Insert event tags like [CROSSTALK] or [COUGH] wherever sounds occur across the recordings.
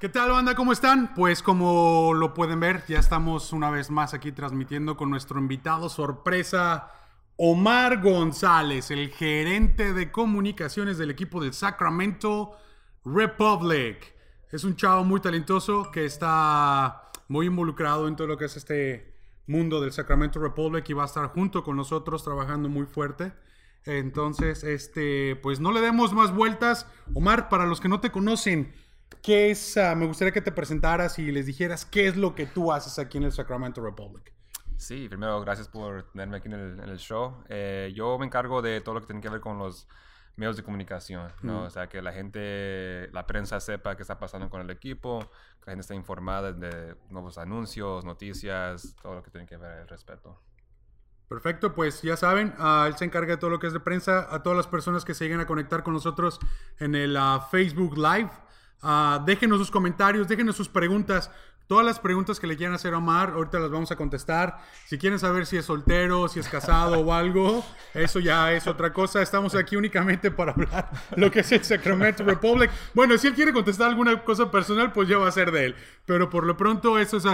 ¿Qué tal, banda? ¿Cómo están? Pues como lo pueden ver, ya estamos una vez más aquí transmitiendo con nuestro invitado sorpresa, Omar González, el gerente de comunicaciones del equipo del Sacramento Republic. Es un chavo muy talentoso que está muy involucrado en todo lo que es este mundo del Sacramento Republic y va a estar junto con nosotros trabajando muy fuerte. Entonces, este, pues no le demos más vueltas. Omar, para los que no te conocen, ¿qué es? ah, me gustaría que te presentaras y les dijeras qué es lo que tú haces aquí en el Sacramento Republic. Sí, primero gracias por tenerme aquí en el, en el show. Eh, yo me encargo de todo lo que tiene que ver con los medios de comunicación, ¿no? O sea, que la gente, la prensa sepa qué está pasando con el equipo, que la gente esté informada de nuevos anuncios, noticias, todo lo que tiene que ver al respecto. Perfecto, pues ya saben, ah, él se encarga de todo lo que es de prensa. A todas las personas que se lleguen a conectar con nosotros en el ah, Facebook Live, ah, déjenos sus comentarios, déjenos sus preguntas. Todas las preguntas que le quieran hacer a Omar, ahorita las vamos a contestar. Si quieren saber si es soltero, si es casado o algo, eso ya es otra cosa. Estamos aquí únicamente para hablar lo que es el Sacramento Republic. Bueno, si él quiere contestar alguna cosa personal, pues ya va a ser de él. Pero por lo pronto, eso es,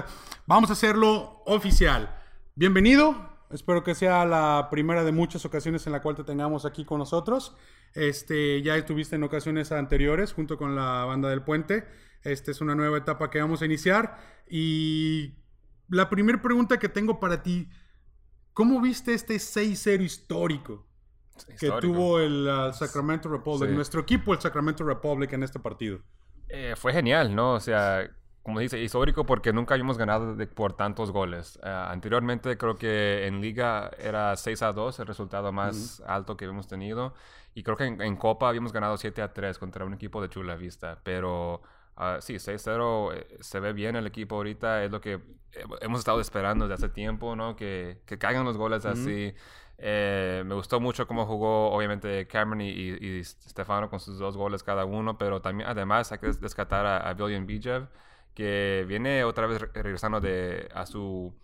vamos a hacerlo oficial. Bienvenido, Espero que sea la primera de muchas ocasiones en la cual te tengamos aquí con nosotros. Este, ya estuviste en ocasiones anteriores junto con la banda del puente. Esta es una nueva etapa que vamos a iniciar. Y la primera pregunta que tengo para ti, ¿cómo viste este 6-0 histórico, que Histórico. tuvo el uh, Sacramento Republic, Sí. nuestro equipo, el Sacramento Republic, en este partido? Eh, fue genial, ¿no? O sea, como dice, histórico porque nunca habíamos ganado de- por tantos goles. Eh, anteriormente creo que en liga era 6 a 2, el resultado más alto que habíamos tenido. Y creo que en, en Copa habíamos ganado 7 a 3 contra un equipo de Chula Vista. Pero ah, sí, 6-0 eh, se ve bien el equipo ahorita. Es lo que he- hemos estado esperando desde hace tiempo, ¿no? Que, que caigan los goles así. Eh, me gustó mucho cómo jugó, obviamente, Cameron y, y, Stefano con sus dos goles cada uno, pero también, además, hay que descartar a, a Bijev, que viene otra vez re- regresando de, a su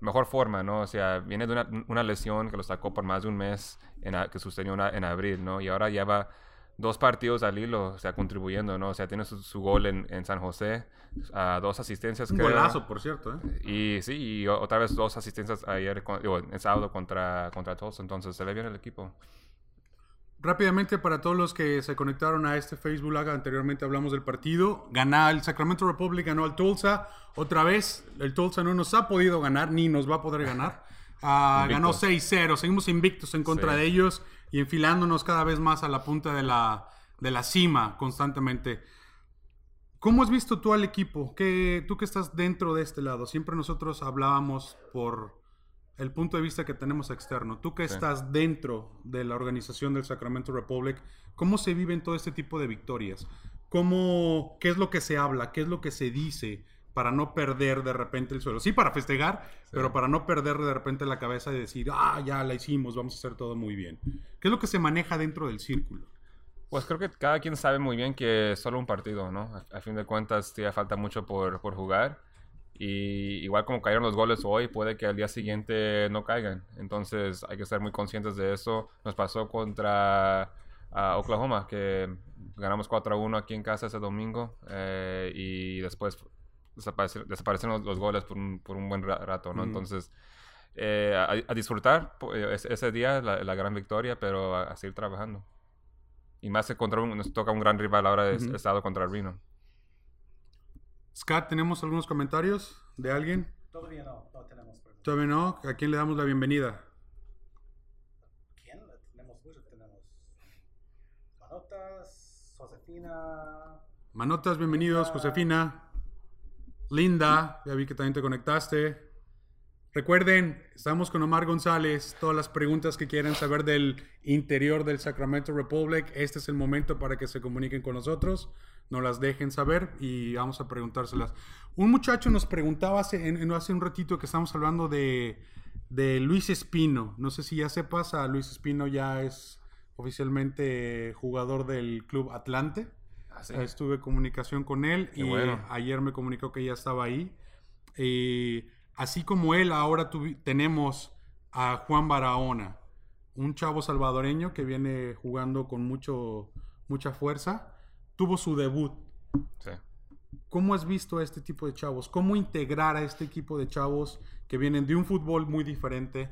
mejor forma, ¿no? O sea, viene de una, una lesión que lo sacó por más de un mes, en, a- que sucedió una- en abril, ¿no? Y ahora lleva dos partidos al hilo, o sea, contribuyendo, ¿no? O sea, tiene su, su gol en, en San José, ah, dos asistencias, Un creo. golazo, por cierto. ¿eh? Y sí, y otra vez dos asistencias ayer, con- digo, el sábado contra, contra Tulsa. Entonces se ve bien el equipo. Rápidamente para todos los que se conectaron a este Facebook Live, anteriormente hablamos del partido. Gana el Sacramento Republic, ganó al Tulsa. Otra vez, el Tulsa no nos ha podido ganar, ni nos va a poder ganar. [LAUGHS] Ah, ganó Invictos. 6-0, seguimos invictos en contra Sí. de ellos y enfilándonos cada vez más a la punta de la, de la cima constantemente. ¿Cómo has visto tú al equipo? ¿Qué, tú que estás dentro de este lado, siempre nosotros hablábamos por el punto de vista que tenemos externo. Tú que Sí. estás dentro de la organización del Sacramento Republic, ¿cómo se viven todo este tipo de victorias? ¿Cómo, ¿Qué es lo que se habla? ¿Qué es lo que se dice para no perder de repente el suelo? Sí, para festejar, pero para no perder de repente la cabeza y decir, ah, ya la hicimos, vamos a hacer todo muy bien. ¿Qué es lo que se maneja dentro del círculo? Pues creo que cada quien sabe muy bien que es solo un partido, ¿no? A, a fin de cuentas, todavía falta mucho por, por jugar. Y igual como cayeron los goles hoy, puede que al día siguiente no caigan. Entonces hay que ser muy conscientes de eso. Nos pasó contra ah, Oklahoma, que ganamos 4 a 1 aquí en casa ese domingo. eh, y después desapareci- desaparecieron los, los goles por un, por un buen ra- rato, ¿no? Mm. Entonces, eh, a, a disfrutar eh, ese, día, la, la gran victoria, pero a, a seguir trabajando. Y más que contra un, nos toca un gran rival ahora de estado contra Reno. Scott, ¿tenemos algunos comentarios de alguien? Todavía no, no tenemos. Todavía no. ¿A quién le damos la bienvenida? ¿Quién? Tenemos muchos, tenemos Manotas, Josefina, Manotas, bienvenidos. Josefina. Linda, ya vi que también te conectaste. Recuerden, estamos con Omar González. Todas las preguntas que quieran saber del interior del Sacramento Republic, este es el momento para que se comuniquen con nosotros. No las dejen saber y vamos a preguntárselas. Un muchacho nos preguntaba hace, en- hace un ratito que estamos hablando de, de Luis Espino. No sé si ya sepas, a Luis Espino ya es oficialmente jugador del Club Atlante. Ah, sí. Estuve en comunicación con él Qué y bueno. ayer me comunicó que ya estaba ahí. Eh, así como él, ahora tenemos a Juan Barahona, un chavo salvadoreño que viene jugando con mucho, mucha fuerza. Tuvo su debut. Sí. ¿cómo has visto a este tipo de chavos? ¿Cómo integrar a este equipo de chavos que vienen de un fútbol muy diferente?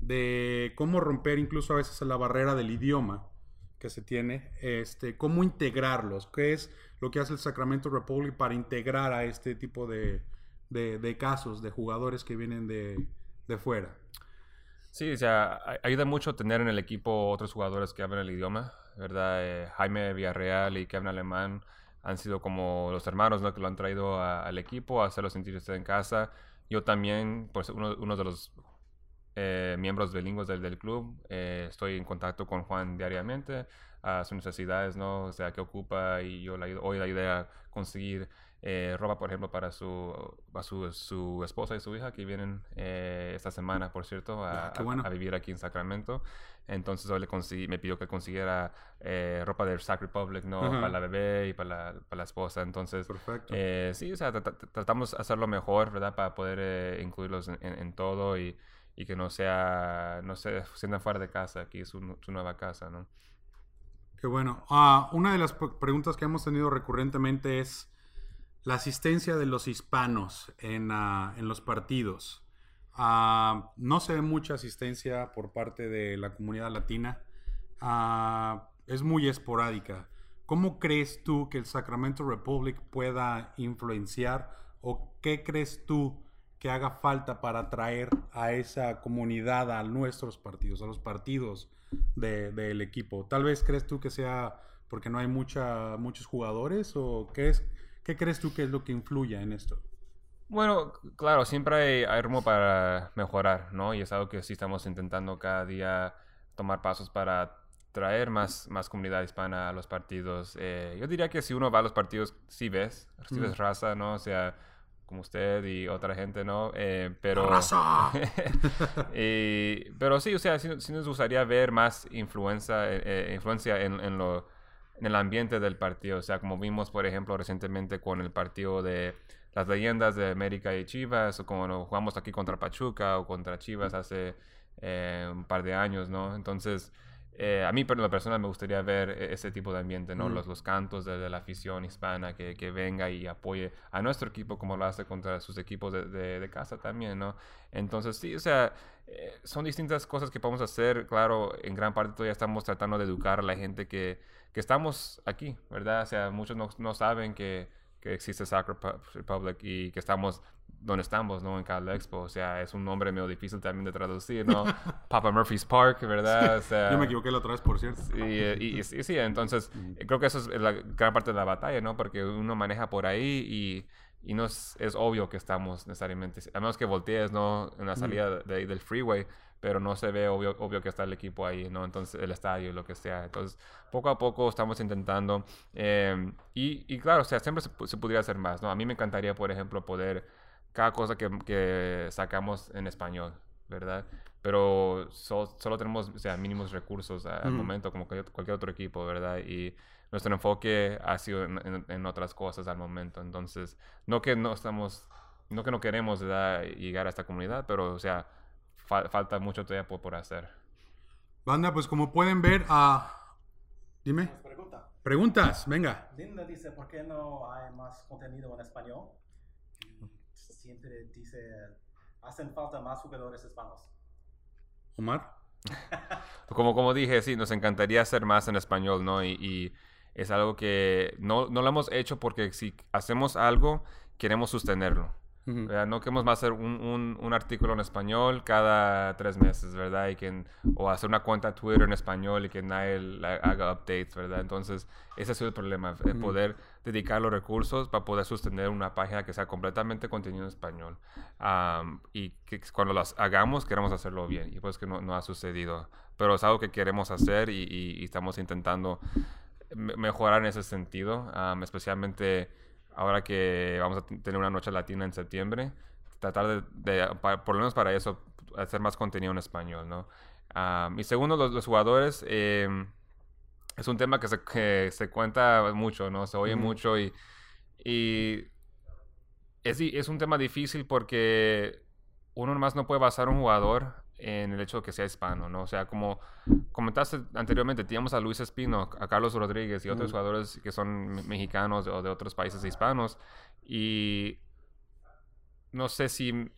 De cómo romper incluso a veces la barrera del idioma que se tiene, este, cómo integrarlos, qué es lo que hace el Sacramento Republic para integrar a este tipo de, de- de casos, de jugadores que vienen de, de fuera. Sí, o sea, ayuda mucho tener en el equipo otros jugadores que hablan el idioma, ¿verdad? Eh, Jaime Villarreal y Kevin Alemán han sido como los hermanos, ¿no? Que lo han traído a- al equipo a hacerlo sentir usted en casa. Yo también, pues uno, uno de los eh, miembros bilingües del, del club, eh, estoy en contacto con Juan diariamente a sus necesidades, ¿no? O sea, qué ocupa y yo le ayudo- hoy la idea a conseguir eh, ropa, por ejemplo, para su, a su, su esposa y su hija que vienen eh, esta semana, por cierto, a, Ah, bueno. a- a vivir aquí en Sacramento. Entonces le conseguí, me pidió que consiguiera eh, ropa de Sac Republic, ¿no? Para la bebé y para la, para la esposa. Entonces, Perfecto. eh, sí, o sea, tra- tra- tratamos de hacerlo mejor, ¿verdad? Para poder eh, incluirlos en, en- en todo y, y que no sea, no se sientan fuera de casa, aquí es su, nu- su nueva casa, ¿no? Qué bueno. Ah, una de las pre- preguntas que hemos tenido recurrentemente es la asistencia de los hispanos en, ah, en los partidos. Ah, no se ve mucha asistencia por parte de la comunidad latina. Ah, es muy esporádica. ¿Cómo crees tú que el Sacramento Republic pueda influenciar o qué crees tú que haga falta para atraer a esa comunidad a nuestros partidos, a los partidos de- del equipo? Tal vez crees tú que sea porque no hay mucha, muchos jugadores o qué, es, qué crees tú que es lo que influya en esto? Bueno, claro, siempre hay, hay rumbo para mejorar, ¿no? Y es algo que sí estamos intentando cada día tomar pasos para traer más, más comunidad hispana a los partidos. Eh, yo diría que si uno va a los partidos, sí ves, sí ves Ujú. raza, ¿no? O sea, como usted y otra gente, ¿no? Eh, pero... ¡Raza! [LAUGHS] Y- pero sí, o sea, sí, sí nos gustaría ver más influencia, eh, eh, influencia en, en lo, en el ambiente del partido. O sea, como vimos, por ejemplo, recientemente con el partido de las leyendas de América y Chivas, o como jugamos aquí contra Pachuca o contra Chivas hace eh, un par de años, ¿no? Entonces, eh, a mí, por lo personal, me gustaría ver e- ese tipo de ambiente, ¿no? Mm. Los, los cantos de, de la afición hispana que, que venga y apoye a nuestro equipo como lo hace contra sus equipos de, de- de casa también, ¿no? Entonces, sí, o sea, eh, son distintas cosas que podemos hacer. Claro, en gran parte todavía estamos tratando de educar a la gente que, que estamos aquí, ¿verdad? O sea, muchos no, no saben que, que existe Soccer Pu- Republic y que estamos donde estamos, ¿no? En Cal Expo. O sea, es un nombre medio difícil también de traducir, ¿no? [LAUGHS] Papa Murphy's Park, ¿verdad? O sea, Yo me equivoqué la otra vez, por cierto. y, eh, y- y sí, sí, entonces eh, creo que eso es la gran parte de la batalla, ¿no? Porque uno maneja por ahí y, y no es, es obvio que estamos necesariamente, a menos que voltees, ¿no? En la salida de, del freeway, pero no se ve obvio, obvio que está el equipo ahí, ¿no? Entonces el estadio, lo que sea. Entonces poco a poco estamos intentando eh, y, y claro, o sea, siempre se, se podría hacer más, ¿no? A mí me encantaría, por ejemplo, poder cada cosa que, que sacamos en español, ¿verdad? Pero so- solo tenemos, o sea, mínimos recursos a- al Ujú. momento, como cualquier, otro equipo, ¿verdad? Y nuestro enfoque ha sido en, en- en otras cosas al momento. Entonces, no que no estamos, no que no queremos ¿verdad? llegar a esta comunidad, pero, o sea, fa- falta mucho todavía por, por hacer. Banda, pues como pueden ver, ah, dime. Pregunta. Preguntas, venga. Linda dice, ¿por qué no hay más contenido en español? Siempre dice, hacen falta más jugadores hispanos. Omar. [LAUGHS] Como, como dije, sí, nos encantaría hacer más en español, ¿no? Y, y es algo que no, no lo hemos hecho porque si hacemos algo, queremos sostenerlo. Ujú. ¿verdad? No queremos más hacer un, un, un artículo en español cada tres meses, ¿verdad? Y que, o hacer una cuenta Twitter en español y que nadie la- haga updates, ¿verdad? Entonces, ese ha sido el problema, eh, Ujú. poder dedicar los recursos para poder sostener una página que sea completamente contenido en español. Am, y que cuando las hagamos, queremos hacerlo bien. Y pues que no, no ha sucedido. Pero es algo que queremos hacer y, y- y estamos intentando me- mejorar en ese sentido, am, especialmente ahora que vamos a tener una noche latina en septiembre, tratar de, por lo menos para eso, hacer más contenido en español, ¿no? Am, y segundo, los, los jugadores, em, es un tema que se, que se cuenta mucho, ¿no? Se oye mucho y, y es, un tema difícil porque uno nomás no puede basar un jugador en el hecho de que sea hispano, ¿no? O sea, como comentaste anteriormente, teníamos a Luis Espino, a Carlos Rodríguez y otros jugadores que son mexicanos o de otros países hispanos. Y no sé si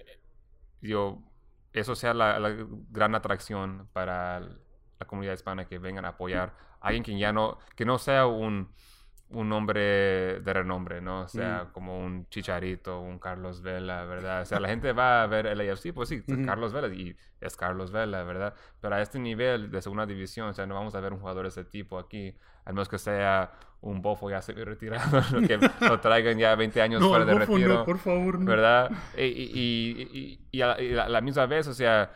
yo, eso sea la, gran atracción para la comunidad hispana que vengan a apoyar a alguien que ya no, que no sea un un hombre de renombre, ¿no? O sea, mm. como un Chicharito, un Carlos Vela, ¿verdad? O sea, la [LAUGHS] gente va a ver el AFC, pues sí, Carlos Vela, y es Carlos Vela, ¿verdad? Pero a este nivel de segunda división, o sea, no vamos a ver un jugador de ese tipo aquí, al menos que sea un bofo ya se retirado, [LAUGHS] que lo traigan ya 20 años fuera de retiro. No, por favor, no. ¿Verdad? Y, y, a, la misma vez, o sea,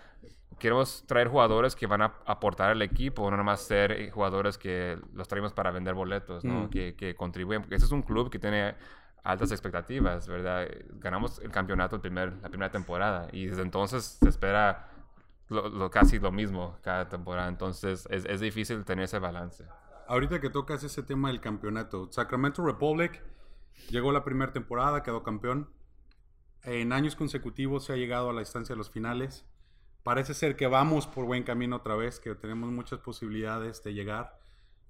queremos traer jugadores que van a aportar al equipo, no nomás ser eh, jugadores que los traemos para vender boletos, ¿no? Mm. Que, que, contribuyen, porque este es un club que tiene altas expectativas, ¿verdad? Ganamos el campeonato el primer, la primera temporada y desde entonces se espera lo, casi lo mismo cada temporada, entonces es, es difícil tener ese balance. Ahorita que tocas ese tema del campeonato, Sacramento Republic llegó la primera temporada, quedó campeón. En años consecutivos se ha llegado a la instancia de los finales parece ser que vamos por buen camino otra vez, que tenemos muchas posibilidades de llegar.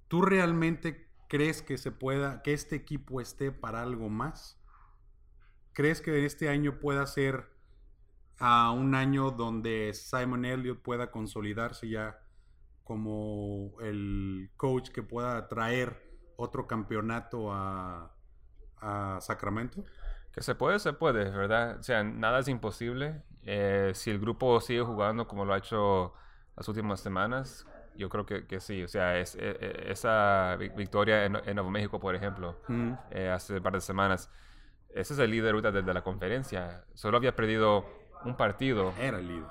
¿Tú realmente crees que se pueda, que este equipo esté para algo más? ¿Crees que este año pueda ser a un año donde Simon Elliott pueda consolidarse ya como el coach que pueda traer otro campeonato a, a Sacramento? Que se puede, se puede, ¿verdad? O sea, nada es imposible. Eh, si el grupo sigue jugando como lo ha hecho las últimas semanas, yo creo que, que sí. O sea, es, e, e, esa victoria en, Nuevo México, por ejemplo, eh, hace un par de semanas, ese es el líder ahorita desde la conferencia. Solo había perdido un partido. Era el líder.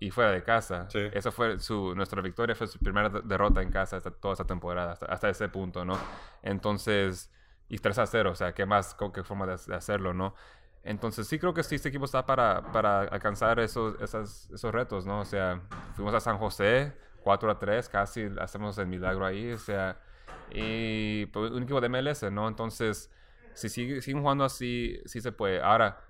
Y fuera de casa. Sí. Esa fue su, nuestra victoria, fue su primera derrota en casa hasta, toda esta temporada, hasta, ese punto, ¿no? Entonces, y 3 a 0, o sea, ¿qué más, qué forma de hacerlo, no? Entonces sí creo que sí, este equipo está para, para alcanzar esos, esos retos, ¿no? O sea, fuimos a San José, 4 a 3, casi hacemos el milagro ahí, o sea, y pues, un equipo de MLS, ¿no? Entonces, si sigue, siguen jugando así, sí se puede. Ahora,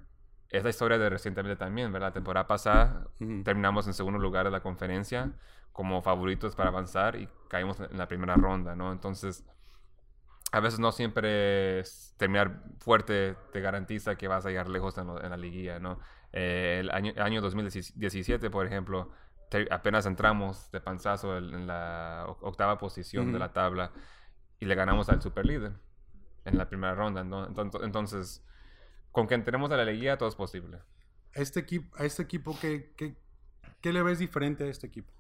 es la historia de recientemente también, ¿verdad? La temporada pasada terminamos en segundo lugar de la conferencia como favoritos para avanzar y caímos en la primera ronda, ¿no? Entonces, a veces no siempre terminar fuerte te garantiza que vas a llegar lejos en, la liguilla, ¿no? Eh, el año, año 2017, por ejemplo, apenas entramos de panzazo en, la octava posición de la tabla y le ganamos al superlíder en la primera ronda. ¿no? Entonces, con que entremos a la liguilla, todo es posible. Este equipo, a este equipo, ¿qué, qué, qué le ves diferente a este equipo?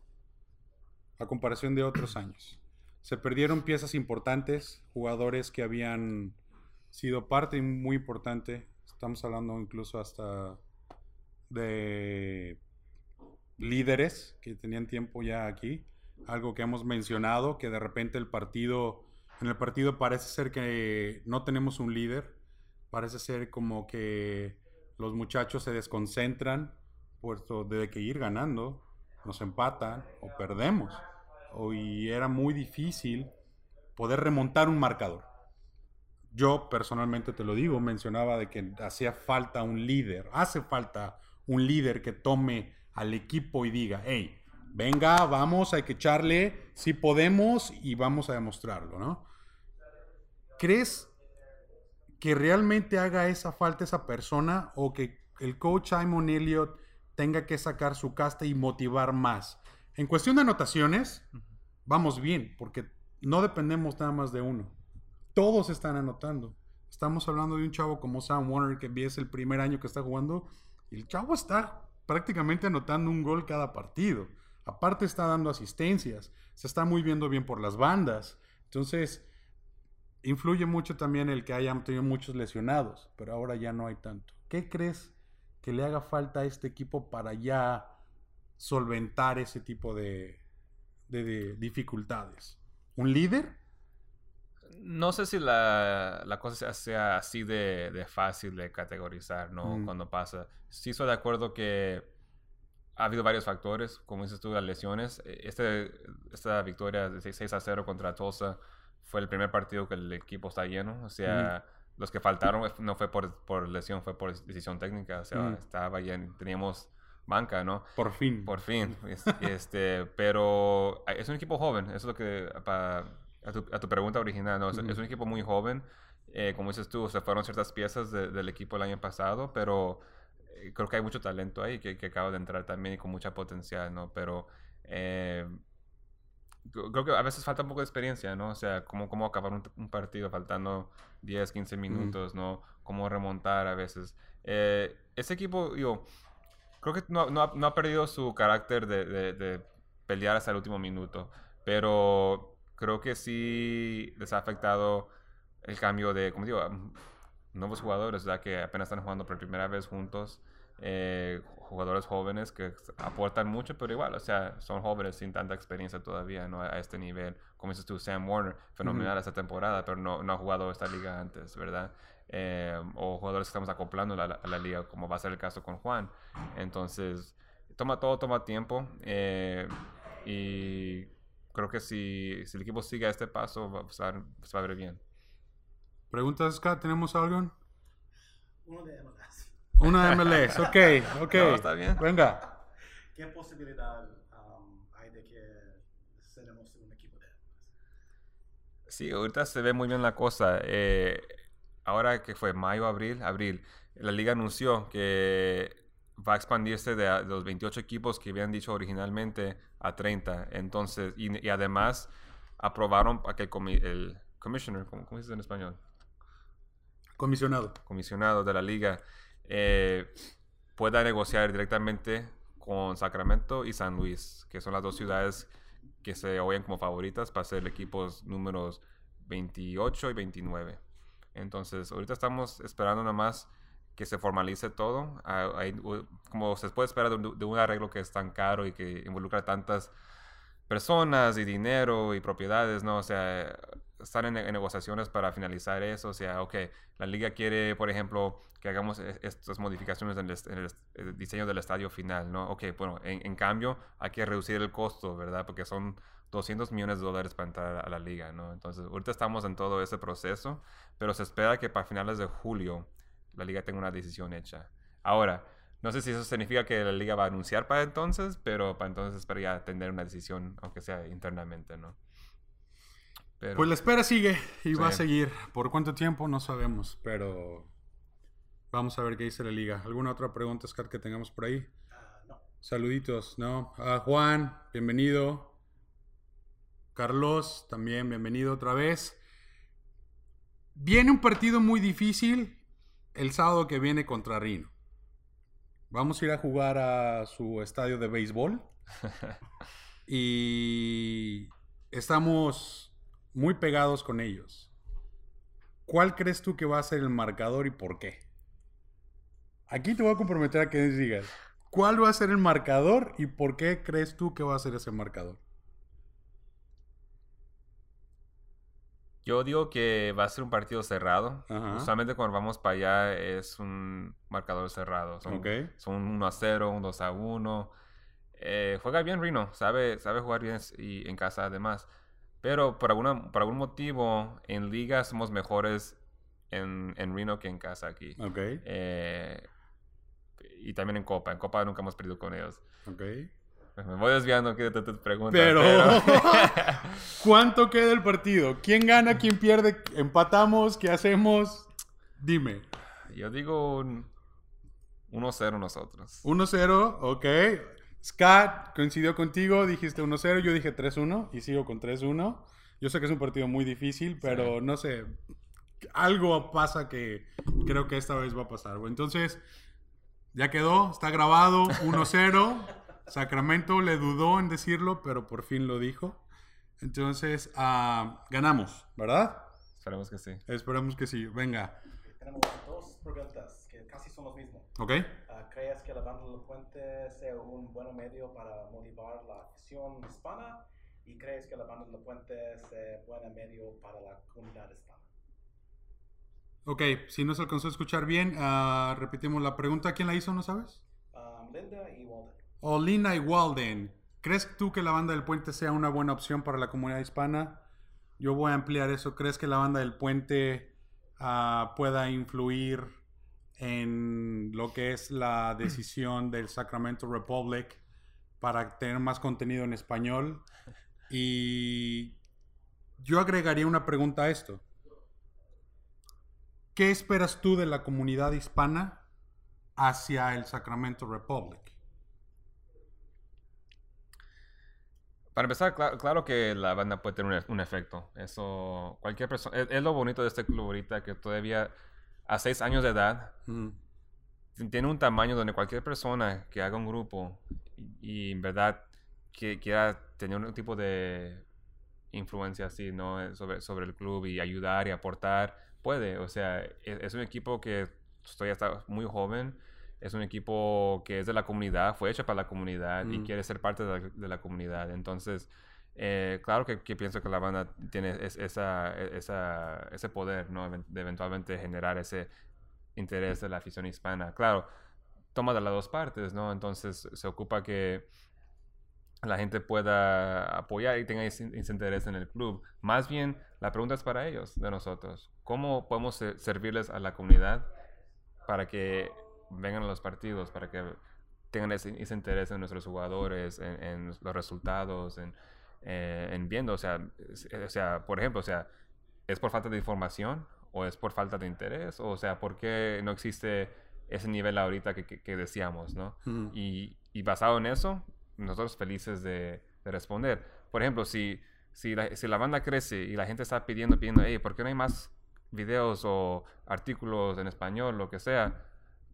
A comparación de otros años. Se perdieron piezas importantes, jugadores que habían sido parte muy importante. Estamos hablando incluso hasta de líderes que tenían tiempo ya aquí. Algo que hemos mencionado, que de repente el partido, en el partido parece ser que no tenemos un líder. Parece ser como que los muchachos se desconcentran, puesto de que ir ganando, nos empatan o perdemos y era muy difícil poder remontar un marcador. Yo personalmente te lo digo, mencionaba de que hacía falta un líder, hace falta un líder que tome al equipo y diga, hey, venga, vamos, hay que echarle, si podemos y vamos a demostrarlo, ¿no? ¿Crees que realmente haga esa falta esa persona o que el coach Simon Elliott tenga que sacar su casta y motivar más? En cuestión de anotaciones, vamos bien, porque no dependemos nada más de uno. Todos están anotando. Estamos hablando de un chavo como Sam Warner, que es el primer año que está jugando, y el chavo está prácticamente anotando un gol cada partido. Aparte está dando asistencias, se está muy viendo bien por las bandas. Entonces, influye mucho también el que hayan tenido muchos lesionados, pero ahora ya no hay tanto. ¿Qué crees que le haga falta a este equipo para ya solventar ese tipo de, de, dificultades. ¿Un líder? No sé si la, la cosa sea así de, de, fácil de categorizar, ¿no? Mm. Cuando pasa. Sí estoy de acuerdo que ha habido varios factores, como dices tú, las lesiones. E, este, esta victoria de 6 a 0 contra Tulsa fue el primer partido que el equipo está lleno. O sea, los que faltaron no fue por, por, lesión, fue por decisión técnica. O sea, estaba bien, teníamos banca, ¿no? Por fin. Por fin. Es- este, [LAUGHS] pero es un equipo joven, eso es lo que, pa- a, tu, a tu pregunta original, ¿no? Es, es un equipo muy joven. Eh, como dices tú, se fueron ciertas piezas de- del equipo el año pasado, pero eh, creo que hay mucho talento ahí que, que acaba de entrar también y con mucha potencial, ¿no? Pero eh, creo que a veces falta un poco de experiencia, ¿no? O sea, cómo, cómo acabar un, un partido faltando 10, 15 minutos, ¿no? Cómo remontar a veces. Eh, ese equipo, yo creo que no, no ha, no ha perdido su carácter de, de- de pelear hasta el último minuto, pero creo que sí les ha afectado el cambio de, como digo, nuevos jugadores, ya que apenas están jugando por primera vez juntos, eh, jugadores jóvenes que aportan mucho, pero igual, o sea, son jóvenes sin tanta experiencia todavía, ¿no? A, este nivel. Como dices tú, Sam Warner, fenomenal esta temporada, pero no, no ha jugado esta liga antes, ¿verdad? Eh, o jugadores que estamos acoplando a la, a la liga, como va a ser el caso con Juan. Entonces, toma todo, toma tiempo. eh, y creo que si, si el equipo sigue a este paso, va, a estar- se va a ver bien. ¿Preguntas, Scott? ¿Tenemos algo? Uno de MLS. Una MLS, ok, [LAUGHS] ok. No, está bien. Venga. ¿Qué posibilidad um, hay de que seremos un equipo de MLS? Sí, ahorita se ve muy bien la cosa. Eh, ahora que fue mayo, abril, abril, la liga anunció que va a expandirse de, los 28 equipos que habían dicho originalmente a 30. Entonces, y, y además aprobaron para que el, comi- el commissioner, ¿cómo, cómo se dice en español? Comisionado. comisionado de la liga eh, pueda negociar directamente con Sacramento y San Luis, que son las dos ciudades que se oyen como favoritas para ser equipos números 28 y 29. Entonces, ahorita estamos esperando nada más que se formalice todo. Ah, hay, como se puede esperar de de un arreglo que es tan caro y que involucra tantas personas y dinero y propiedades, ¿no? O sea, están en, en negociaciones para finalizar eso. O sea, ok, la liga quiere, por ejemplo, que hagamos e- estas modificaciones en el, en el el diseño del estadio final, ¿no? Ok, bueno, en, en cambio hay que reducir el costo, ¿verdad? Porque son 200 millones de dólares para entrar a la liga, ¿no? Entonces, ahorita estamos en todo ese proceso, pero se espera que para finales de julio la liga tenga una decisión hecha. Ahora, no sé si eso significa que la liga va a anunciar para entonces, pero para entonces espero ya tener una decisión, aunque sea internamente, ¿no? Pero, Pues la espera sigue y va a Sí. seguir. ¿Por cuánto tiempo? No sabemos, pero vamos a ver qué dice la liga. ¿Alguna otra pregunta, Scott, que tengamos por ahí? Ah, no. Saluditos, ¿no? A Juan, bienvenido. Carlos, también bienvenido otra vez. Viene un partido muy difícil el sábado que viene contra Rino. Vamos a ir a jugar a su estadio de béisbol. [LAUGHS] y estamos muy pegados con ellos. ¿Cuál crees tú que va a ser el marcador y por qué? Aquí te voy a comprometer a que digas cuál va a ser el marcador y por qué crees tú que va a ser ese marcador. Yo digo que va a ser un partido cerrado. Ajá. Usualmente cuando vamos para allá es un marcador cerrado. Son, Ok. son un 1 a 0, un 2 a 1. Eh, juega bien Reno, sabe, sabe jugar bien y en casa además. Pero por, alguna, por algún motivo en liga somos mejores en, en Reno que en casa aquí. Ok, Eh, y también en Copa. En Copa nunca hemos perdido con ellos. ok. Me [LAUGHS] voy desviando que te, te preguntas. Pero, [LAUGHS] ¿cuánto queda el partido? ¿Quién gana? ¿Quién pierde? ¿Empatamos? ¿Qué hacemos? Dime. Yo digo un 1-0 nosotros. 1-0, ok. Scott coincidió contigo, dijiste 1-0, yo dije 3-1 y sigo con 3-1. Yo sé que es un partido muy difícil, pero no sé, algo pasa que creo que esta vez va a pasar. Entonces, ya quedó, está grabado, 1-0. Sacramento le dudó en decirlo, pero por fin lo dijo. Entonces, ah, ganamos, ¿verdad? Esperemos que sí. Esperamos que sí. Venga, Tenemos dos preguntas que casi son los mismos. ¿ok? Ah, ¿Crees que la banda del puente sea un buen medio para motivar la afición hispana? ¿Y crees que la banda del puente sea buen medio para la comunidad hispana? Ok, si no se alcanzó a escuchar bien, ah, repetimos la pregunta. ¿Quién la hizo, no sabes? Um, Linda y Walden. Olina y Walden. ¿Crees tú que la banda del puente sea una buena opción para la comunidad hispana? Yo voy a ampliar eso. ¿Crees que la banda del puente ah, pueda influir en lo que es la decisión del Sacramento Republic para tener más contenido en español. Y yo agregaría una pregunta a esto. ¿Qué esperas tú de la comunidad hispana hacia el Sacramento Republic? Para empezar, claro, que la banda puede tener un, efecto. Eso, cualquier persona. Es, lo bonito de este club ahorita, que todavía a seis años de edad mm. tiene un tamaño donde cualquier persona que haga un grupo y, en verdad que quiera tener un tipo de influencia así, ¿no? Sobre, sobre el club y ayudar y aportar, puede. O sea, es, es un equipo que todavía está muy joven es un equipo que es de la comunidad, fue hecho para la comunidad y mm. quiere ser parte de la, comunidad. Entonces, eh, claro que, pienso que la banda tiene esa, esa, ese poder, ¿no? De eventualmente generar ese interés de la afición hispana. Claro, toma de las dos partes, ¿no? Entonces, se ocupa que la gente pueda apoyar y tenga ese, interés en el club. Más bien, la pregunta es para ellos, de nosotros. ¿Cómo podemos servirles a la comunidad para que vengan a los partidos para que tengan ese, interés en nuestros jugadores, en, los resultados, en, eh, en, viendo, o sea, o sea, por ejemplo, o sea, ¿es por falta de información o es por falta de interés? O sea, ¿por qué no existe ese nivel ahorita que, que, decíamos, no? y, y, basado en eso, nosotros felices de, de responder. Por ejemplo, si, si, la, si la banda crece y la gente está pidiendo, pidiendo, hey, ¿por qué no hay más videos o artículos en español, lo que sea?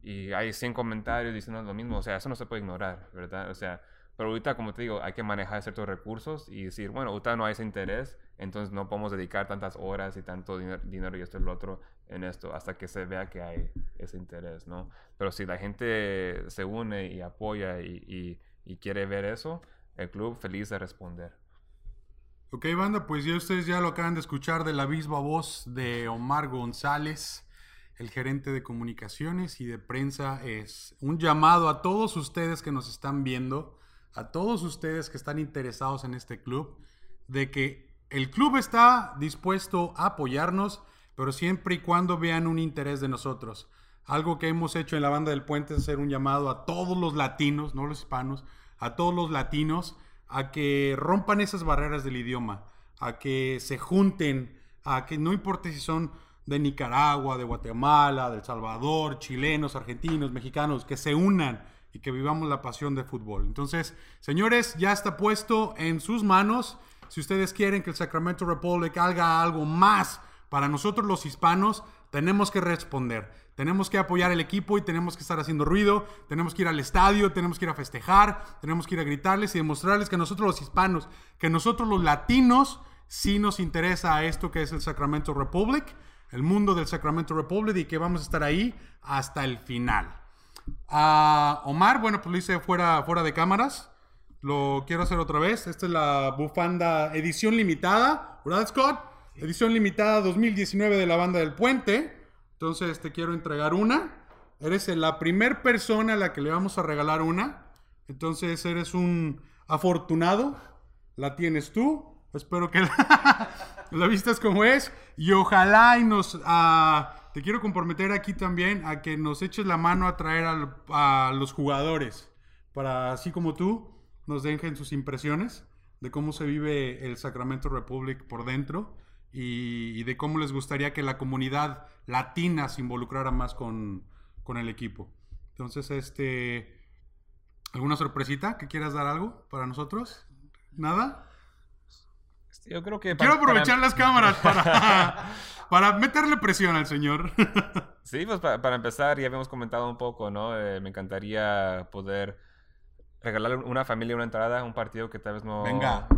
Y hay 100 comentarios diciendo lo mismo, o sea, eso no se puede ignorar, ¿verdad? O sea, pero ahorita, como te digo, hay que manejar ciertos recursos y decir, bueno, ahorita no hay ese interés, entonces no podemos dedicar tantas horas y tanto dinero, y esto y lo otro en esto hasta que se vea que hay ese interés, ¿no? Pero si la gente se une y apoya y, y, quiere ver eso, el club feliz de responder. Ok, banda, pues ya ustedes ya lo acaban de escuchar de la misma voz de Omar González el gerente de comunicaciones y de prensa, es un llamado a todos ustedes que nos están viendo, a todos ustedes que están interesados en este club, de que el club está dispuesto a apoyarnos, pero siempre y cuando vean un interés de nosotros. Algo que hemos hecho en la banda del puente es hacer un llamado a todos los latinos, no los hispanos, a todos los latinos, a que rompan esas barreras del idioma, a que se junten, a que no importa si son de Nicaragua, de Guatemala, de Salvador, chilenos, argentinos, mexicanos, que se unan y que vivamos la pasión de fútbol. Entonces, señores, ya está puesto en sus manos. Si ustedes quieren que el Sacramento Republic haga algo más para nosotros los hispanos, tenemos que responder. Tenemos que apoyar el equipo y tenemos que estar haciendo ruido, tenemos que ir al estadio, tenemos que ir a festejar, tenemos que ir a gritarles y demostrarles que nosotros los hispanos, que nosotros los latinos, sí nos interesa esto que es el Sacramento Republic el mundo del Sacramento Republic y que vamos a estar ahí hasta el final. A Omar, bueno, pues lo hice fuera, fuera de cámaras. Lo quiero hacer otra vez. Esta es la bufanda edición limitada, ¿verdad, Scott? Edición limitada 2019 de la banda del puente. Entonces te quiero entregar una. Eres la primera persona a la que le vamos a regalar una. Entonces eres un afortunado. La tienes tú. Espero que la, [LAUGHS] la vistas como es. Y ojalá y nos... Ah, te quiero comprometer aquí también a que nos eches la mano a traer a los jugadores. Para así como tú, nos dejen sus impresiones de cómo se vive el Sacramento Republic por dentro y, de cómo les gustaría que la comunidad latina se involucrara más con, con el equipo. Entonces, este... ¿Alguna sorpresita que quieras dar algo para nosotros? ¿Nada? Yo creo que... Quiero aprovechar las cámaras para, [LAUGHS] para meterle presión al señor. [LAUGHS] sí, pues para, empezar, ya habíamos comentado un poco, ¿no? Eh, me encantaría poder regalarle a una familia una entrada a un partido que tal vez no,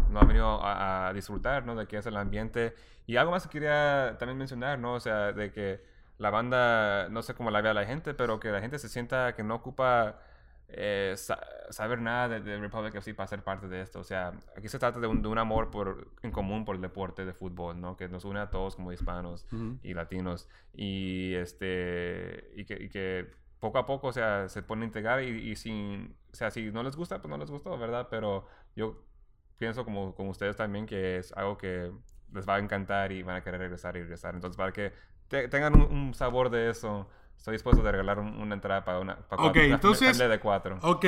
no ha venido a, disfrutar, ¿no? De qué es el ambiente. Y algo más que quería también mencionar, ¿no? O sea, de que la banda, no sé cómo la vea la gente, pero que la gente se sienta que no ocupa eh, saber nada de, de, Republic FC para ser parte de esto. O sea, aquí se trata de un, de un, amor por, en común por el deporte de fútbol, ¿no? Que nos une a todos como hispanos y latinos. Y, este, y que, y, que, poco a poco, o sea, se pone a integrar y, y, sin, o sea, si no les gusta, pues no les gustó, ¿verdad? Pero yo pienso como, como ustedes también que es algo que les va a encantar y van a querer regresar y regresar. Entonces, para que tengan un, un sabor de eso Estoy dispuesto a regalar un- una entrada para una, para Ok, cuatro- entonces- de cuatro. Ok.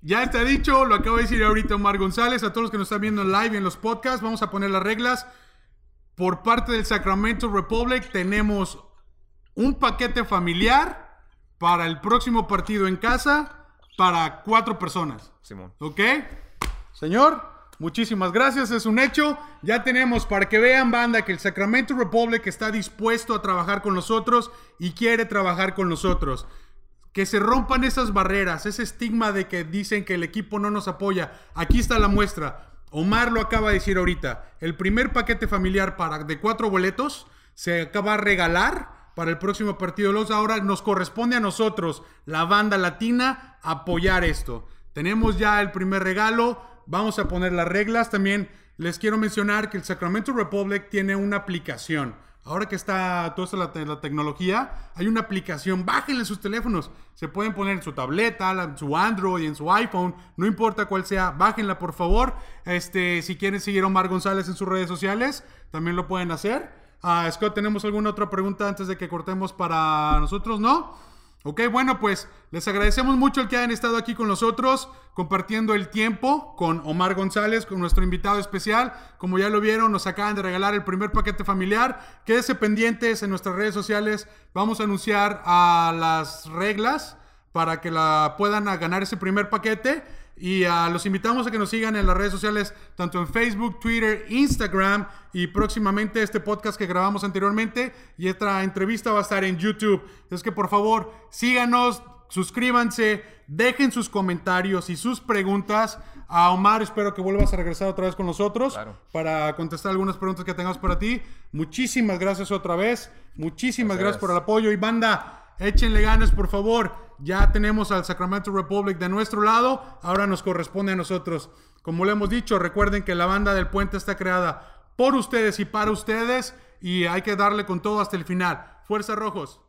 Ya está dicho, lo acabo de decir ahorita Omar González, a todos los que nos están viendo en live y en los podcasts, vamos a poner las reglas. Por parte del Sacramento Republic tenemos un paquete familiar para el próximo partido en casa para cuatro personas. Simón. ¿Ok? Señor, muchísimas gracias, es un hecho. Ya tenemos para que vean, banda, que el Sacramento Republic está dispuesto a trabajar con nosotros y quiere trabajar con nosotros. Que se rompan esas barreras, ese estigma de que dicen que el equipo no nos apoya. Aquí está la muestra. Omar lo acaba de decir ahorita. El primer paquete familiar para, de cuatro boletos se acaba de regalar para el próximo partido de los. Ahora nos corresponde a nosotros, la banda latina, apoyar esto. Tenemos ya el primer regalo. Vamos a poner las reglas. También les quiero mencionar que el Sacramento Republic tiene una aplicación. Ahora que está toda la, te- la tecnología, hay una aplicación. Bájenle sus teléfonos. Se pueden poner en su tableta, en su Android, en su iPhone. No importa cuál sea. Bájenla, por favor. Este, si quieren seguir a Omar González en sus redes sociales, también lo pueden hacer. Ah, Scott, ¿tenemos alguna otra pregunta antes de que cortemos para nosotros? ¿No? Ok, bueno, pues les agradecemos mucho el que hayan estado aquí con nosotros, compartiendo el tiempo con Omar González, con nuestro invitado especial. Como ya lo vieron, nos acaban de regalar el primer paquete familiar. Quédense pendientes en nuestras redes sociales. Vamos a anunciar a las reglas para que la puedan ganar ese primer paquete. Y ah, los invitamos a que nos sigan en las redes sociales, tanto en Facebook, Twitter, Instagram y próximamente este podcast que grabamos anteriormente y esta entrevista va a estar en YouTube. Es que por favor síganos, suscríbanse, dejen sus comentarios y sus preguntas. A Omar, espero que vuelvas a regresar otra vez con nosotros Claro. para contestar algunas preguntas que tengamos para ti. Muchísimas gracias otra vez. Muchísimas Gracias. gracias por el apoyo y banda. Échenle ganas, por favor. Ya tenemos al Sacramento Republic de nuestro lado. Ahora nos corresponde a nosotros. Como le hemos dicho, recuerden que la banda del puente está creada por ustedes y para ustedes. Y hay que darle con todo hasta el final. Fuerza Rojos.